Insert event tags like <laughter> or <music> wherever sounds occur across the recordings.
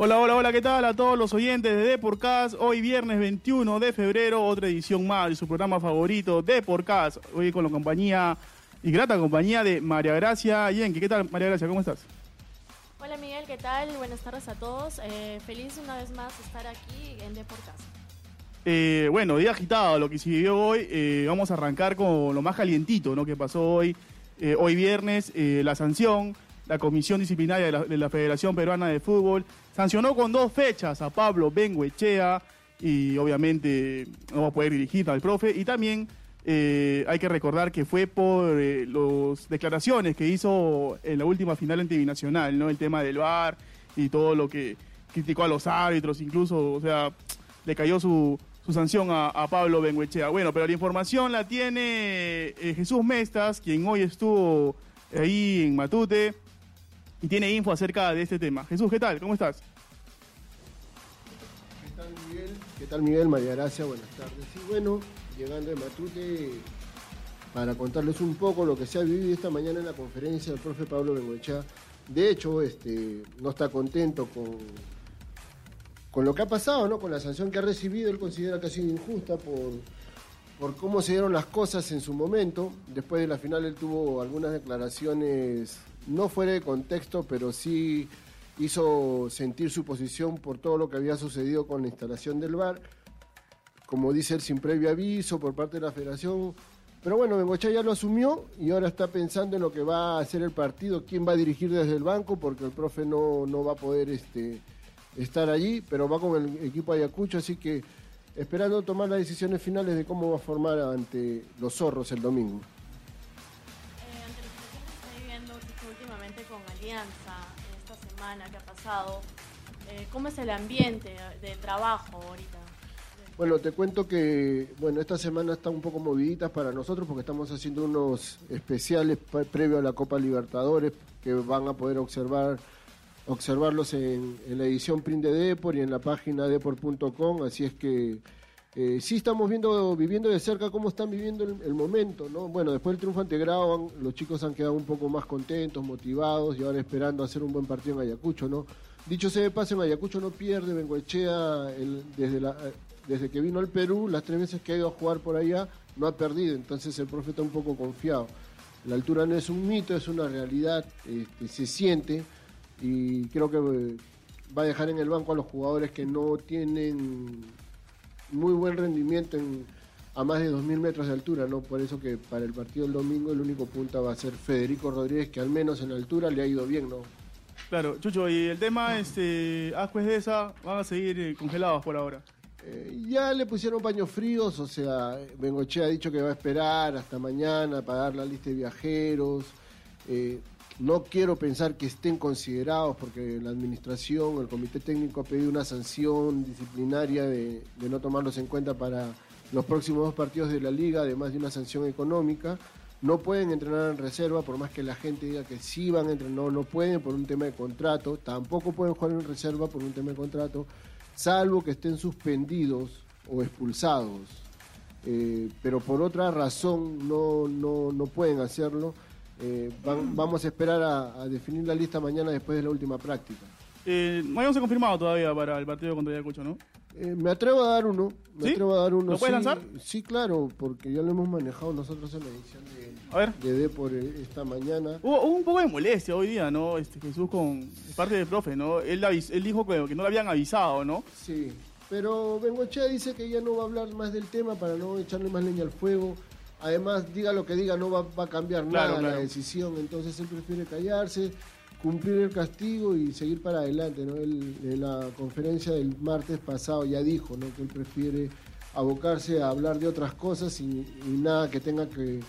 Hola, hola, hola, ¿qué tal a todos los oyentes de Deporcast? Hoy viernes 21 de febrero, otra edición más de su programa favorito, Deporcast. Hoy con la compañía y grata compañía de María Gracia Yenke. ¿Qué tal, María Gracia? ¿Cómo estás? Hola Miguel, ¿qué tal? Buenas tardes a todos. Eh, feliz una vez más estar aquí en Deporcast. Eh, bueno, día agitado, lo que se vivió hoy. Eh, vamos a arrancar con lo más calientito, ¿no? Que pasó hoy, eh, hoy viernes, eh, la sanción, la comisión disciplinaria de la, de la Federación Peruana de Fútbol sancionó con dos fechas a Pablo Benguechea y obviamente no va a poder dirigir al profe. Y también eh, hay que recordar que fue por eh, las declaraciones que hizo en la última final ante Binacional, ¿no? El tema del VAR y todo lo que criticó a los árbitros, incluso, o sea, le cayó su, sanción a, a Pablo Benguechea. Bueno, pero la información la tiene eh, Jesús Mestas, quien hoy estuvo ahí en Matute y tiene info acerca de este tema. Jesús, ¿qué tal? ¿Cómo estás? ¿Qué tal Miguel? ¿Qué tal Miguel? María Gracia, buenas tardes. Y bueno, llegando de Matute para contarles un poco lo que se ha vivido esta mañana en la conferencia del profe Pablo Bengoechea. De hecho, este, no está contento con, con lo que ha pasado, ¿no? con la sanción que ha recibido. Él considera que ha sido injusta por, por cómo se dieron las cosas en su momento. Después de la final él tuvo algunas declaraciones, no fuera de contexto, pero sí hizo sentir su posición por todo lo que había sucedido con la instalación del VAR. Como dice él, sin previo aviso por parte de la federación. Pero bueno, Bengochea ya lo asumió y ahora está pensando en lo que va a hacer el partido, quién va a dirigir desde el banco, porque el profe no, no va a poder este, estar allí, pero va con el equipo Ayacucho, así que esperando tomar las decisiones finales de cómo va a formar ante los zorros el domingo. Esta semana que ha pasado, eh, ¿cómo es el ambiente de trabajo ahorita? Bueno, te cuento que bueno esta semana está un poco moviditas para nosotros porque estamos haciendo unos especiales pre- previo a la Copa Libertadores que van a poder observar observarlos en, en la edición print de Depor y en la página depor.com, así es que eh, sí estamos viendo viviendo de cerca cómo están viviendo el, momento, ¿no? Bueno, después del triunfo ante Grau, los chicos han quedado un poco más contentos, motivados y ahora esperando hacer un buen partido en Ayacucho, ¿no? Dicho sea de paso, en Ayacucho no pierde Bengoechea desde, eh, desde que vino al Perú, las tres veces que ha ido a jugar por allá, no ha perdido, entonces el profe está un poco confiado. La altura no es un mito, es una realidad, este, se siente y creo que eh, va a dejar en el banco a los jugadores que no tienen muy buen rendimiento en, a más de 2.000 metros de altura, ¿no? Por eso que para el partido del domingo el único punta va a ser Federico Rodríguez, que al menos en altura le ha ido bien, ¿no? Claro, Chucho, y el tema, este, Ascuez de esa, van a seguir eh, congelados por ahora. Eh, ya le pusieron paños fríos, o sea, Bengochea ha dicho que va a esperar hasta mañana para dar la lista de viajeros. Eh, no quiero pensar que estén considerados porque la administración, el comité técnico ha pedido una sanción disciplinaria de, no tomarlos en cuenta para los próximos dos partidos de la liga, además de una sanción económica. No pueden entrenar en reserva, por más que la gente diga que sí van a entrenar, no, no pueden por un tema de contrato. Tampoco pueden jugar en reserva por un tema de contrato, salvo que estén suspendidos o expulsados. Eh, pero por otra razón no, no, no pueden hacerlo. Eh, van- vamos a esperar a, a definir la lista mañana después de la última práctica. Eh, no habíamos confirmado todavía para el partido contra Ayacucho, ¿no? Eh, me atrevo a dar uno. Me ¿Sí? atrevo a dar uno. ¿Lo puedes sí, lanzar? Sí, claro, porque ya lo hemos manejado nosotros en la edición de, A ver. de Depor eh, esta mañana. Hubo, hubo un poco de molestia hoy día, ¿no? Este, Jesús con parte del profe, ¿no? Él, él dijo que, que no le habían avisado, ¿no? Sí, pero Bengochea dice que ya no va a hablar más del tema para no echarle más leña al fuego. Además, diga lo que diga, no va, va a cambiar Claro, nada la claro. decisión. Entonces él prefiere callarse, cumplir el castigo y seguir para adelante. ¿no? Él, en la conferencia del martes pasado ya dijo ¿no? que él prefiere abocarse a hablar de otras cosas y, y nada que tenga que,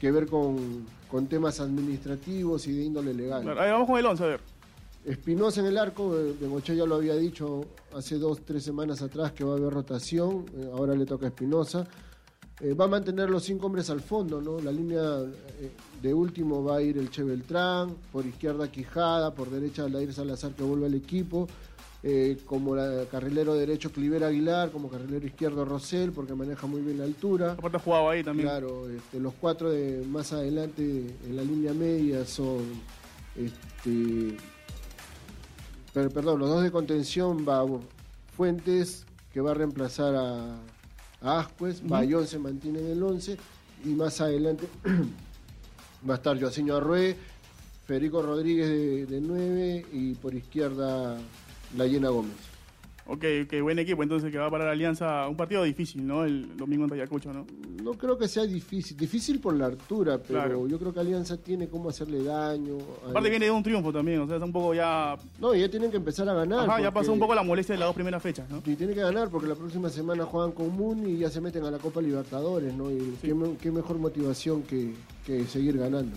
que ver con, con temas administrativos y de índole legal. Claro, a ver, vamos con el 11, a ver. Espinosa en el arco, eh, Bengochea ya lo había dicho hace dos, tres semanas atrás que va a haber rotación, eh, ahora le toca a Espinosa. Eh, va a mantener los cinco hombres al fondo, ¿no? La línea eh, de último va a ir el Che Beltrán, por izquierda Quijada, por derecha Aldair Salazar que vuelve al equipo, eh, como la, carrilero derecho Cliver Aguilar, como carrilero izquierdo Rosell, porque maneja muy bien la altura. Aparte ha jugado ahí también. Claro, este, los cuatro de más adelante en la línea media son, este, per- perdón, los dos de contención va Fuentes, que va a reemplazar a, a Ascuez, Ujú. Bayón se mantiene en el 11, y más adelante <clears throat> va a estar Joaquín Arrué, Federico Rodríguez de, de 9 y por izquierda la Llena Gómez. Ok, ok, buen equipo entonces que va a parar Alianza. Un partido difícil, ¿no? El domingo en Ayacucho, ¿no? No creo que sea difícil, difícil por la altura, pero Claro. yo creo que Alianza tiene cómo hacerle daño. Aparte viene de un triunfo también, o sea, está un poco ya... No, ya tienen que empezar a ganar. Ajá, ya pasó un poco la molestia de las dos primeras fechas, ¿no? Y tiene que ganar porque la próxima semana juegan con Moon y ya se meten a la Copa Libertadores, ¿no? Y qué, qué mejor motivación que, que seguir ganando.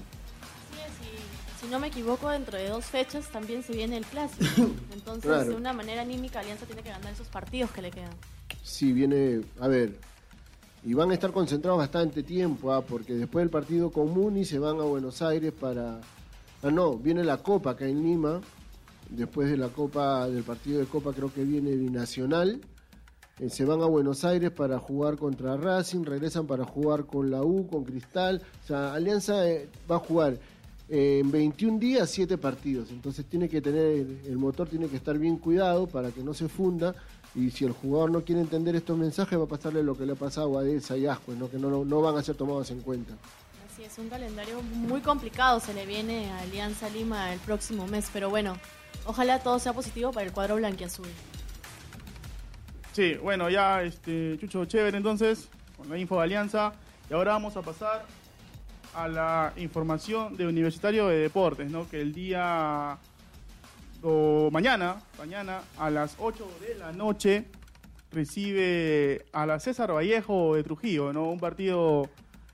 Y si no me equivoco, dentro de dos fechas también se viene el clásico. <coughs> Entonces, Claro. de una manera anímica, Alianza tiene que ganar esos partidos que le quedan. Sí, viene, a ver, y van a estar concentrados bastante tiempo, ¿ah? porque después del partido con Muni se van a Buenos Aires para... Ah, no, viene la Copa acá en Lima, después de la Copa, del partido de Copa creo que viene Binacional, Eh, se van a Buenos Aires para jugar contra Racing, regresan para jugar con la U, con Cristal, o sea, Alianza eh, va a jugar en 21 días 7 partidos, entonces tiene que tener, el motor tiene que estar bien cuidado para que no se funda y si el jugador no quiere entender estos mensajes va a pasarle lo que le ha pasado a Edesa y Ascuez, ¿no? que no, no van a ser tomados en cuenta. Así es, un calendario muy complicado se le viene a Alianza Lima el próximo mes, pero bueno, ojalá todo sea positivo para el cuadro blanquiazul. Sí, bueno, ya, este, Chucho, chévere entonces, con la info de Alianza. Y ahora vamos a pasar a la información de Universitario de Deportes, ¿no? Que el día, o mañana, mañana a las 8 de la noche recibe a la César Vallejo de Trujillo, ¿no? Un partido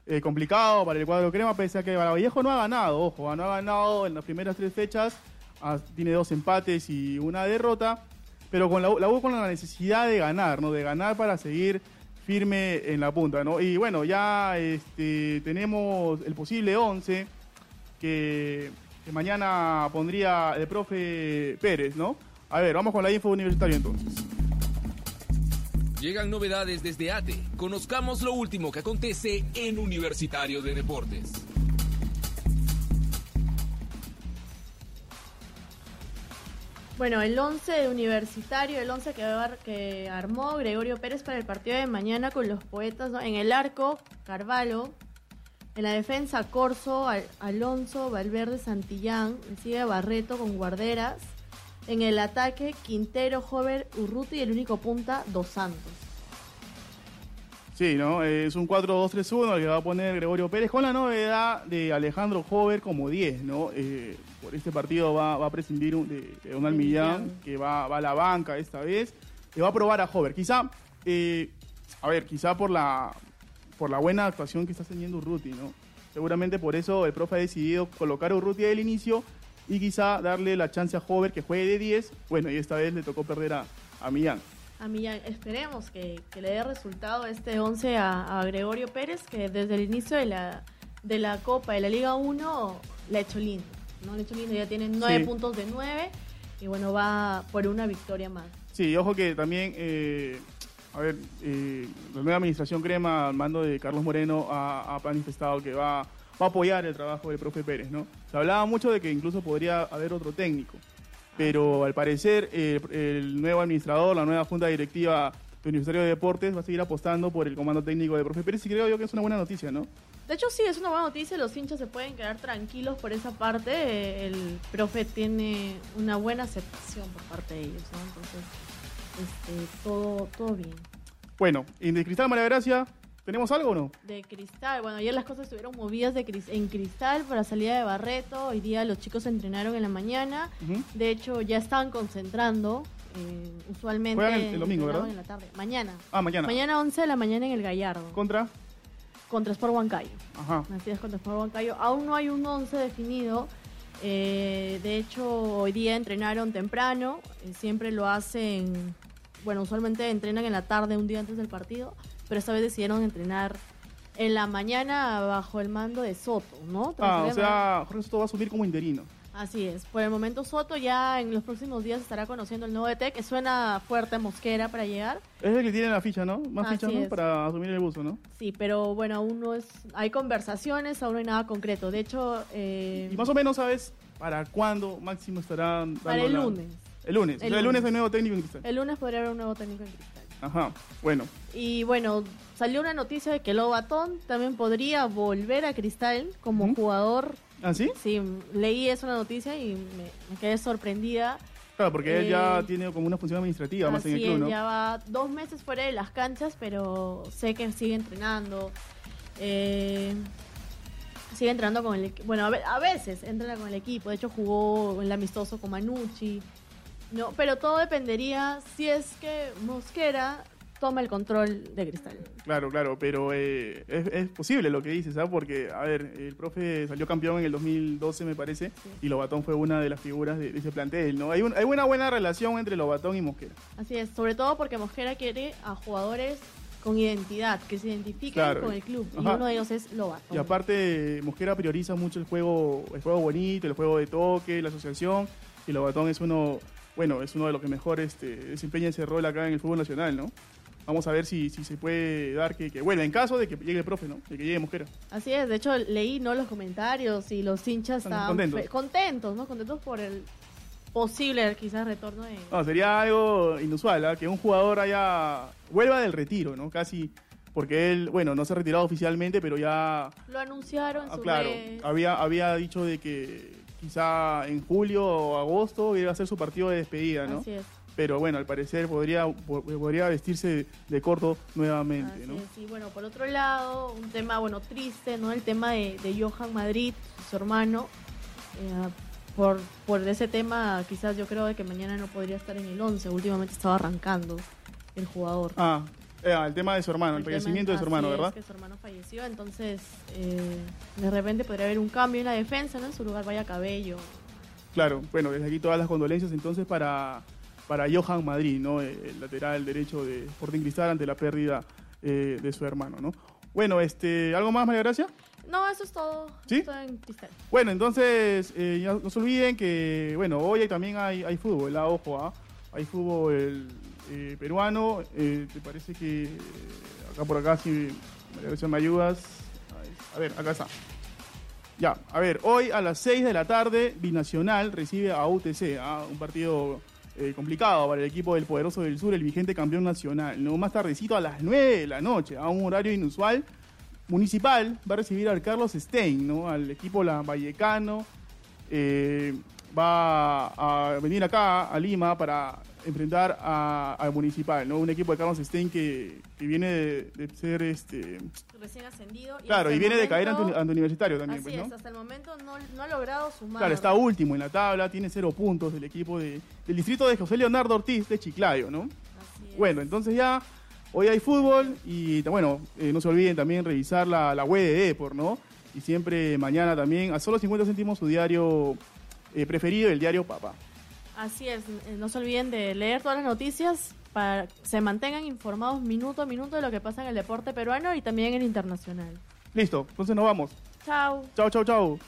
eh, complicado para el cuadro crema, pese a que Vallejo no ha ganado, ojo, no ha ganado en las primeras tres fechas, ah, tiene dos empates y una derrota, pero con la, la con la necesidad de ganar, ¿no? De ganar para seguir firme en la punta, ¿no? Y bueno, ya este, tenemos el posible 11 que, mañana pondría el profe Pérez, ¿no? A ver, vamos con la info universitaria entonces. Llegan novedades desde ATE. Conozcamos lo último que acontece en Universitario de Deportes. Bueno, el 11 de universitario, el 11 que, armó Gregorio Pérez para el partido de mañana con los poetas, ¿no? En el arco, Carvalho. En la defensa, Corso, Al- Alonso, Valverde, Santillán. Sigue Barreto con Guarderas. En el ataque, Quintero, Jover, Urruti y el único punta, Dos Santos. Sí, ¿no? Eh, Es un 4-2-3-1 el que va a poner Gregorio Pérez con la novedad de Alejandro Hover como 10, ¿no? Eh, por este partido va, va a prescindir un- de, de Donald Millán. que va, va a la banca esta vez. Le va a probar a Hover. Quizá, eh, a ver, quizá por la, por la buena actuación que está teniendo Urruti, ¿no? Seguramente por eso el profe ha decidido colocar a Urruti del inicio y quizá darle la chance a Hover que juegue de 10. Bueno, y esta vez le tocó perder a, a Millán. A Millán, esperemos que, que le dé resultado este 11 a, a Gregorio Pérez, que desde el inicio de la, de la Copa de la Liga 1 le ha hecho lindo. ¿no? Le ha hecho lindo, ya tiene 9 Sí. puntos de 9 y bueno, va por una victoria más. Sí, ojo que también, eh, a ver, eh, la nueva administración Crema, al mando de Carlos Moreno, ha, ha manifestado que va, va a apoyar el trabajo del profe Pérez, ¿no? Se hablaba mucho de que incluso podría haber otro técnico, pero al parecer eh, el nuevo administrador, la nueva junta directiva de Universitario de Deportes va a seguir apostando por el comando técnico del profe Pérez y creo yo que es una buena noticia, ¿no? De hecho, sí, es una buena noticia. Los hinchas se pueden quedar tranquilos por esa parte. El profe tiene una buena aceptación por parte de ellos, ¿no? Entonces, este, todo, todo bien. Bueno, y de Cristal Malagracia, ¿tenemos algo o no? De cristal, bueno, ayer las cosas estuvieron movidas de cris- en cristal para salida de Barreto. Hoy día los chicos entrenaron en la mañana. De hecho, ya estaban concentrando. eh, usualmente. Juegan el- el domingo, ¿verdad? En la tarde. Mañana. Ah, mañana. Mañana 11 de la mañana en el Gallardo. ¿Contra? Contra Sport Huancayo. Ajá. Así es, contra Sport Huancayo. Aún no hay un 11 definido. eh, de hecho, hoy día entrenaron temprano. eh, siempre lo hacen. Bueno, usualmente entrenan en la tarde, un día antes del partido. Pero esta vez decidieron entrenar en la mañana bajo el mando de Soto, ¿no? Ah, o sea, Jorge Soto va a subir como interino. Así es. Por el momento Soto ya en los próximos días estará conociendo el nuevo DT, que suena fuerte Mosquera para llegar. Es el que tiene la ficha, ¿no? Más Así ficha, ¿no? es. Para asumir el buzo, ¿no? Sí, pero bueno, aún no es... Hay conversaciones, aún no hay nada concreto. De hecho, eh, Y más o menos, ¿sabes para cuándo máximo estarán dando para el la- lunes. El lunes. El o sea, el lunes lunes. hay nuevo técnico en Cristal. El lunes podría haber un nuevo técnico en Cristal. Ajá. Bueno. Y bueno, salió una noticia de que Lobatón también podría volver a Cristal como Ujú. jugador. ¿Ah, sí? Sí, leí esa noticia y me, me quedé sorprendida. Claro, porque él ya Eh, tiene como una función administrativa más en el club, ¿no? ya va dos meses fuera de las canchas, pero sé que sigue entrenando. Eh, sigue entrenando con el equipo. Bueno, a, ve- a veces entrena con el equipo. De hecho, jugó el amistoso con Manucci. No, pero todo dependería si es que Mosquera toma el control de Cristal. Claro, claro, pero eh, es, es posible lo que dices, ¿sabes? Porque, a ver, el profe salió campeón en el 2012, me parece, y Lobatón fue una de las figuras de, de ese plantel, ¿no? Hay, un- hay una buena relación entre Lobatón y Mosquera. Así es, sobre todo porque Mosquera quiere a jugadores con identidad, que se identifiquen Claro. con el club. Y uno de ellos es Lobatón. Y aparte, Mosquera prioriza mucho el juego, el juego bonito, el juego de toque, la asociación, y Lobatón es uno, bueno, es uno de los que mejor este, desempeña ese rol acá en el fútbol nacional, ¿no? Vamos a ver si, si se puede dar que, que vuelva, en caso de que llegue el profe, ¿no? De que llegue Mosquera. Así es, de hecho leí no los comentarios y los hinchas Están estaban contentos. contentos, ¿no? Contentos por el posible quizás retorno de... No, sería algo inusual, ¿ah? que un jugador haya vuelva del retiro, ¿no? Casi porque él, bueno, no se ha retirado oficialmente, pero ya, Lo anunciaron ah, su claro, había había dicho de que quizá en julio o agosto iba a ser su partido de despedida, ¿no? Así es, Pero bueno, al parecer podría po- podría vestirse de corto nuevamente, así ¿no? Y bueno, por otro lado, un tema, bueno, triste, ¿no? El tema de, de Johan Madrid, su hermano. Eh, por, por ese tema, quizás yo creo de que mañana no podría estar en el 11. Últimamente estaba arrancando el jugador. Ah, eh, el tema de su hermano, el, fallecimiento de su hermano, es, ¿verdad? que su hermano falleció, entonces eh, de repente podría haber un cambio en la defensa, ¿no? En su lugar vaya Cabello. Claro, bueno, desde aquí todas las condolencias entonces para, para Johan Madrid, ¿no? Eh, El lateral derecho de Sporting Cristal ante la pérdida eh, de su hermano, ¿no? Bueno, este, ¿algo más, María Gracia? No, eso es todo. ¿Sí? Todo en cristal. Bueno, entonces, eh, no se olviden que, bueno, hoy también hay, hay fútbol, ah, ojo, ah, hay fútbol eh, peruano, eh, ¿te parece que eh, acá por acá, si me ayudas? A ver, acá está. Ya, a ver, hoy a las 6 de la tarde, Binacional recibe a UTC, ah, un partido complicado para el equipo del Poderoso del Sur, el vigente campeón nacional. ¿no? Más tardecito a las 9 de la noche, a un horario inusual. Municipal va a recibir al Carlos Stein, ¿no? al equipo La Vallecano. Va a venir acá a Lima para enfrentar a- al Municipal, ¿no? un equipo de Carlos Stein que, que viene de, de ser este Recién ascendido. y claro y viene de caer ante, ante universitario también Así pues, ¿no? es, hasta el momento no, no ha logrado sumar. Claro, está último en la tabla, tiene cero puntos del equipo de, del distrito de José Leonardo Ortiz de Chiclayo, ¿no? Así es. Bueno, entonces ya hoy hay fútbol y bueno, eh, no se olviden también revisar la, la web de Depor, ¿no? Y siempre mañana también, a solo 50 céntimos su diario eh, preferido, el diario Papá. Así es, eh, no se olviden de leer todas las noticias para que se mantengan informados minuto a minuto de lo que pasa en el deporte peruano y también en el internacional. Listo, entonces nos vamos. Chao. Chao, chao, chao.